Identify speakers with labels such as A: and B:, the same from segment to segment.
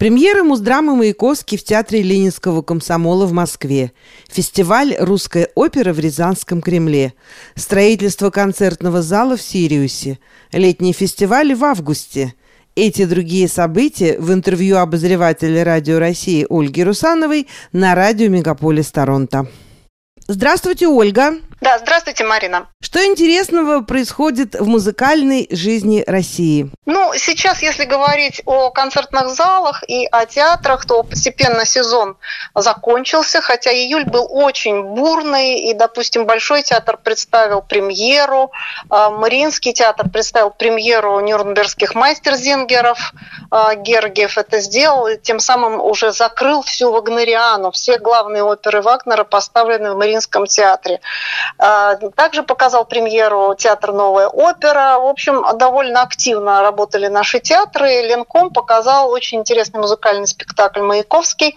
A: Премьера Муздрамы Маяковский в Театре Ленинского комсомола в Москве. Фестиваль «Русская опера» в Рязанском Кремле. Строительство концертного зала в Сириусе. Летний фестиваль в августе. Эти другие события в интервью обозревателя Радио России Ольги Русановой на радио Мегаполис Торонто. Здравствуйте, Ольга.
B: Да, здравствуйте, Марина.
A: Что интересного происходит в музыкальной жизни России?
B: Ну, сейчас, если говорить о концертных залах и о театрах, то постепенно сезон закончился, хотя июль был очень бурный, и, допустим, Большой театр представил премьеру, а, Мариинский театр представил премьеру нюрнбергских мастерзингеров, а, Гергиев это сделал, и тем самым уже закрыл всю Вагнериану, все главные оперы Вагнера поставлены в Мариинском театре. А, также показал премьеру театр «Новая опера». В общем, довольно активно работали наши театры. Ленком показал очень интересный музыкальный спектакль «Маяковский»,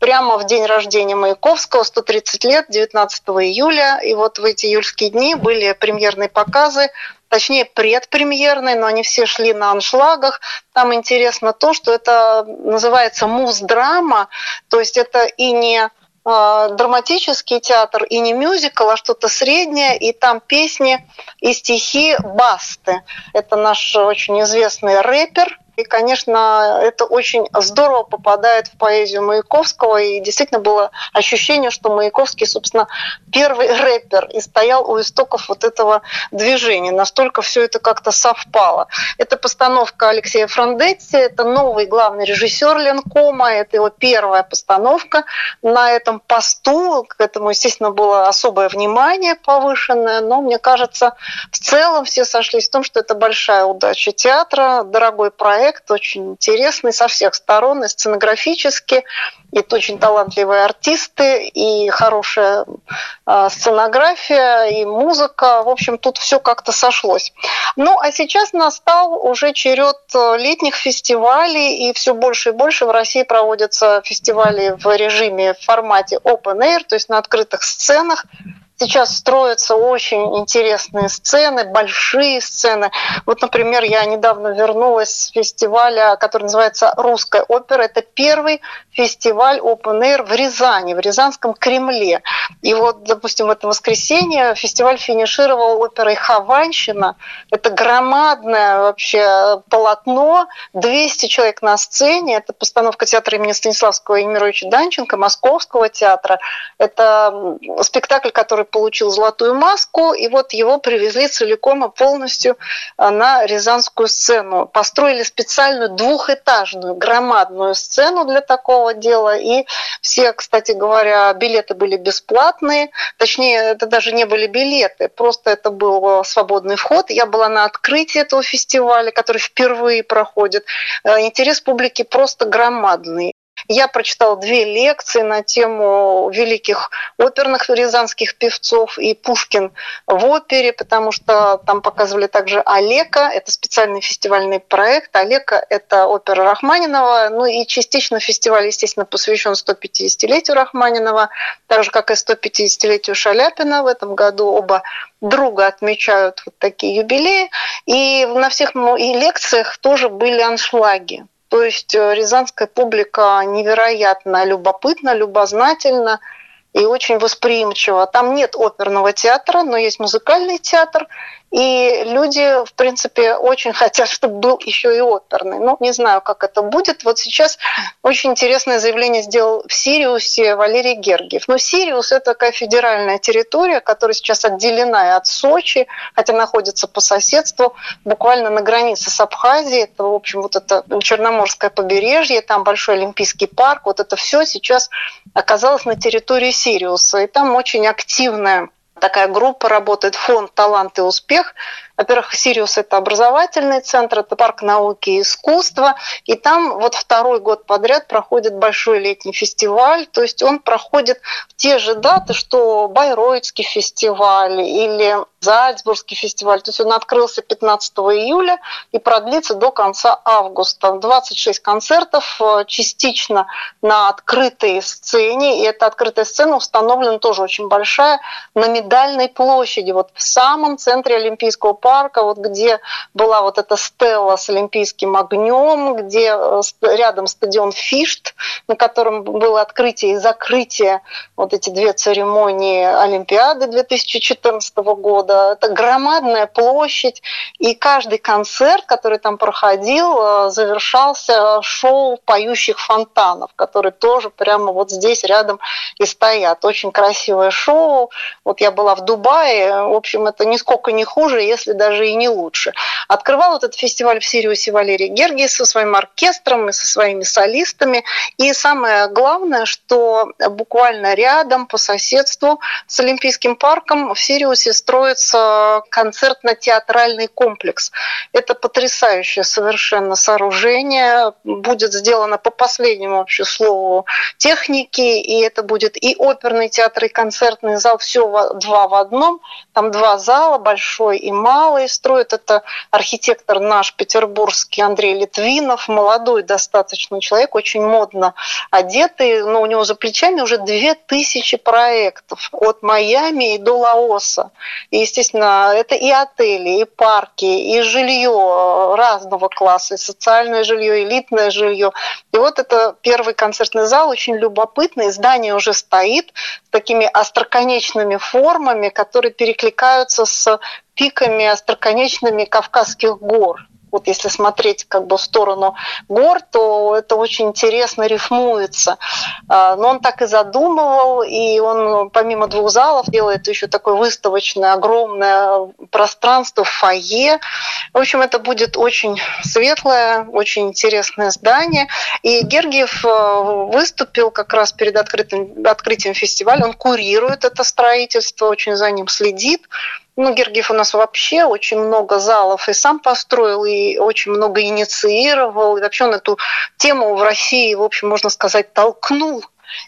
B: прямо в день рождения Маяковского, 130 лет, 19 июля. И вот в эти июльские дни были премьерные показы, точнее предпремьерные, но они все шли на аншлагах. Там интересно то, что это называется муз-драма, то есть это и не драматический театр и не мюзикл, а что-то среднее, и там песни и стихи Басты. Это наш очень известный рэпер, и, конечно, это очень здорово попадает в поэзию Маяковского. И действительно было ощущение, что Маяковский, собственно, первый рэпер и стоял у истоков вот этого движения. Настолько все это как-то совпало. Это постановка Алексея Франдетти, это новый главный режиссер Ленкома, это его первая постановка на этом посту. К этому, естественно, было особое внимание повышенное, но мне кажется, в целом все сошлись в том, что это большая удача театра, дорогой проект, проект очень интересный со всех сторон, и сценографически, и очень талантливые артисты, и хорошая э, сценография, и музыка. В общем, тут все как-то сошлось. Ну, а сейчас настал уже черед э, летних фестивалей, и все больше и больше в России проводятся фестивали в режиме в формате open air, то есть на открытых сценах. Сейчас строятся очень интересные сцены, большие сцены. Вот, например, я недавно вернулась с фестиваля, который называется «Русская опера». Это первый фестиваль Open Air в Рязани, в Рязанском Кремле. И вот, допустим, в это воскресенье фестиваль финишировал оперой «Хованщина». Это громадное вообще полотно, 200 человек на сцене. Это постановка театра имени Станиславского и Емировича Данченко, Московского театра. Это спектакль, который получил золотую маску, и вот его привезли целиком и полностью а, на Рязанскую сцену. Построили специальную двухэтажную громадную сцену для такого дела, и все, кстати говоря, билеты были бесплатные, точнее, это даже не были билеты, просто это был свободный вход. Я была на открытии этого фестиваля, который впервые проходит. Э, интерес публики просто громадный. Я прочитала две лекции на тему великих оперных рязанских певцов и Пушкин в опере, потому что там показывали также Олека, это специальный фестивальный проект. Олека – это опера Рахманинова, ну и частично фестиваль, естественно, посвящен 150-летию Рахманинова, так же, как и 150-летию Шаляпина в этом году. Оба друга отмечают вот такие юбилеи. И на всех и лекциях тоже были аншлаги. То есть э, рязанская публика невероятно любопытна, любознательна и очень восприимчива. Там нет оперного театра, но есть музыкальный театр, и люди, в принципе, очень хотят, чтобы был еще и оперный. Ну, не знаю, как это будет. Вот сейчас очень интересное заявление сделал в Сириусе Валерий Гергиев. Но Сириус – это такая федеральная территория, которая сейчас отделена от Сочи, хотя находится по соседству, буквально на границе с Абхазией. Это, в общем, вот это Черноморское побережье, там большой Олимпийский парк. Вот это все сейчас оказалось на территории Сириуса. И там очень активная такая группа работает, фонд «Талант и успех», во-первых, Сириус – это образовательный центр, это парк науки и искусства, и там вот второй год подряд проходит большой летний фестиваль, то есть он проходит в те же даты, что Байроидский фестиваль или Зальцбургский фестиваль. То есть он открылся 15 июля и продлится до конца августа. 26 концертов, э, частично на открытой сцене, и эта открытая сцена установлена тоже очень большая на Медальной площади, вот в самом центре Олимпийского парка парка, вот где была вот эта стела с олимпийским огнем, где э, рядом стадион Фишт, на котором было открытие и закрытие, вот эти две церемонии Олимпиады 2014 года. Это громадная площадь, и каждый концерт, который там проходил, э, завершался шоу поющих фонтанов, которые тоже прямо вот здесь рядом и стоят. Очень красивое шоу. Вот я была в Дубае, в общем, это нисколько не хуже, если даже и не лучше. Открывал этот фестиваль в Сириусе Валерий Гергий со своим оркестром и со своими солистами. И самое главное, что буквально рядом по соседству с Олимпийским парком в Сириусе строится концертно-театральный комплекс. Это потрясающее совершенно сооружение. Будет сделано по последнему вообще слову техники, и это будет и оперный театр, и концертный зал, все два в одном. Там два зала, большой и малый. Строит. Это архитектор наш петербургский Андрей Литвинов, молодой достаточно человек, очень модно одетый, но у него за плечами уже две тысячи проектов. От Майами и до Лаоса. И, естественно, это и отели, и парки, и жилье разного класса, и социальное жилье, элитное жилье. И вот это первый концертный зал, очень любопытный, здание уже стоит с такими остроконечными формами, которые перекликаются с пиками остроконечными Кавказских гор вот если смотреть как бы в сторону гор, то это очень интересно рифмуется. А, но он так и задумывал, и он помимо двух залов делает еще такое выставочное огромное пространство, фойе. В общем, это будет очень светлое, очень интересное здание. И Гергиев э, выступил как раз перед открытым, открытием фестиваля. Он курирует это строительство, очень за ним следит. Ну, Гергиев у нас вообще очень много залов и сам построил, и очень много инициировал. И вообще он эту тему в России, в общем, можно сказать, толкнул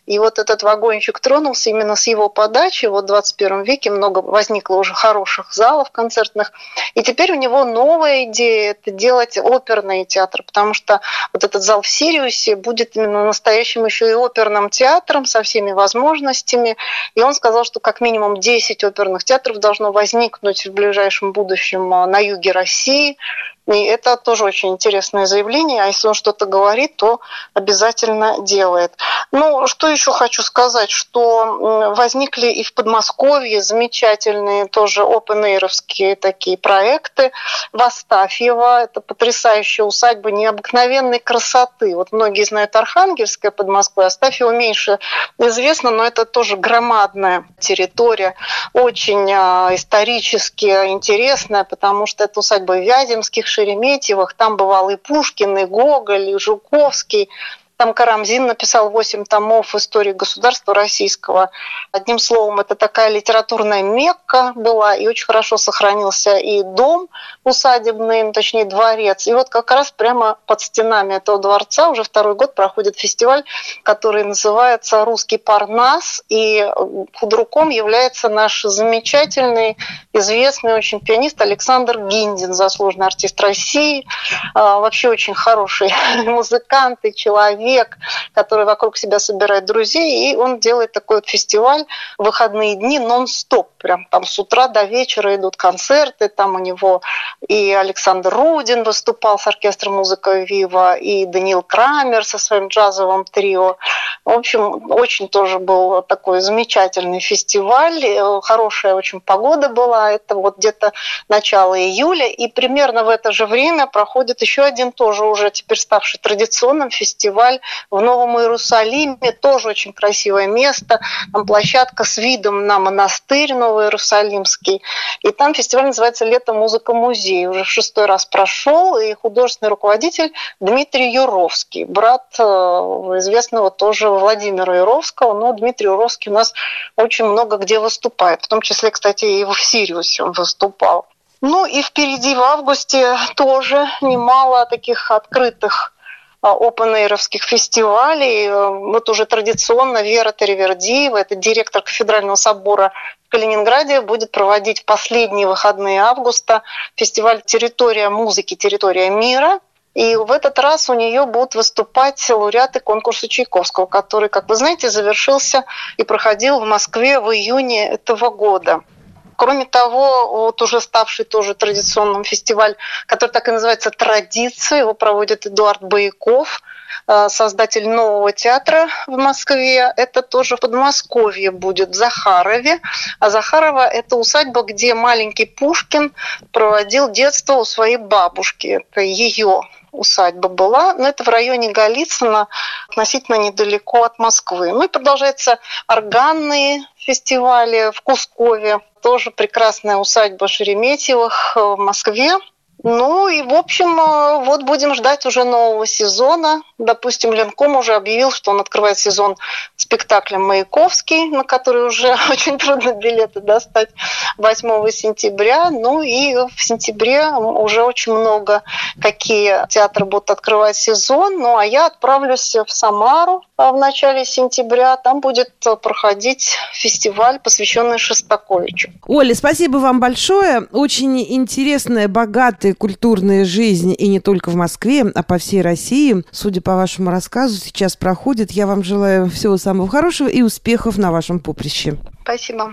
B: и вот этот вагончик тронулся именно с его подачи. Вот в 21 веке много возникло уже хороших залов концертных. И теперь у него новая идея – это делать оперный театр, потому что вот этот зал в Сириусе будет именно настоящим еще и оперным театром со всеми возможностями. И он сказал, что как минимум 10 оперных театров должно возникнуть в ближайшем будущем а, на юге России. И это тоже очень интересное заявление. А если он что-то говорит, то обязательно делает. Ну, что еще хочу сказать, что возникли и в Подмосковье замечательные тоже open такие проекты. Востафьева, это потрясающая усадьба необыкновенной красоты. Вот многие знают Архангельское под Москвой, Астафьева меньше известно, но это тоже громадная территория, очень а, исторически интересная, потому что это усадьба Вяземских, Шереметьевых, там бывал и Пушкин, и Гоголь, и Жуковский, там Карамзин написал 8 томов истории государства российского. Одним словом, это такая литературная мекка была, и очень хорошо сохранился и дом усадебный, ну, точнее дворец. И вот как раз прямо под стенами этого дворца уже второй год проходит фестиваль, который называется «Русский Парнас», и худруком является наш замечательный, известный очень пианист Александр Гиндин, заслуженный артист России, а, вообще очень хороший музыкант и человек, человек, который вокруг себя собирает друзей, и он делает такой вот фестиваль выходные дни нон-стоп. Прям там с утра до вечера идут концерты, там у него и Александр Рудин выступал с оркестром «Музыка Вива», и Даниил Крамер со своим джазовым трио. В общем, очень тоже был такой замечательный фестиваль, хорошая очень погода была, это вот где-то начало июля, и примерно в это же время проходит еще один тоже уже теперь ставший традиционным фестиваль в Новом Иерусалиме, тоже очень красивое место, там площадка с видом на монастырь Новый Иерусалимский, и там фестиваль называется «Лето музыка музей», уже в шестой раз прошел, и художественный руководитель Дмитрий Юровский, брат э, известного тоже Владимира Юровского, но Дмитрий Юровский у нас очень много где выступает, в том числе, кстати, и в Сириусе он выступал. Ну и впереди в августе тоже немало таких открытых опенэйровских фестивалей. Вот уже традиционно Вера Теревердиева, это директор кафедрального собора в Калининграде, будет проводить последние выходные августа фестиваль «Территория музыки. Территория мира», и в этот раз у нее будут выступать лауреаты конкурса Чайковского, который, как вы знаете, завершился и проходил в Москве в июне этого года. Кроме того, вот уже ставший тоже традиционным фестиваль, который так и называется «Традиция», его проводит Эдуард Бояков, э, создатель нового театра в Москве. Это тоже в Подмосковье будет, в Захарове. А Захарова – это усадьба, где маленький Пушкин проводил детство у своей бабушки. Это ее усадьба была, но это в районе Голицына, относительно недалеко от Москвы. Ну и продолжаются органные фестивали в Кускове, тоже прекрасная усадьба Шереметьевых в Москве. Ну и, в общем, э, вот будем ждать уже нового сезона. Допустим, Ленком уже объявил, что он открывает сезон спектаклем «Маяковский», на который уже очень трудно билеты достать 8 сентября. Ну и в сентябре уже очень много какие театры будут открывать сезон. Ну а я отправлюсь в Самару в начале сентября. Там будет проходить фестиваль, посвященный Шостаковичу.
A: Оля, спасибо вам большое. Очень интересная, богатая и культурная жизнь, и не только в Москве, а по всей России, судя по вашему рассказу, сейчас проходит. Я вам желаю всего самого хорошего и успехов на вашем поприще.
B: Спасибо.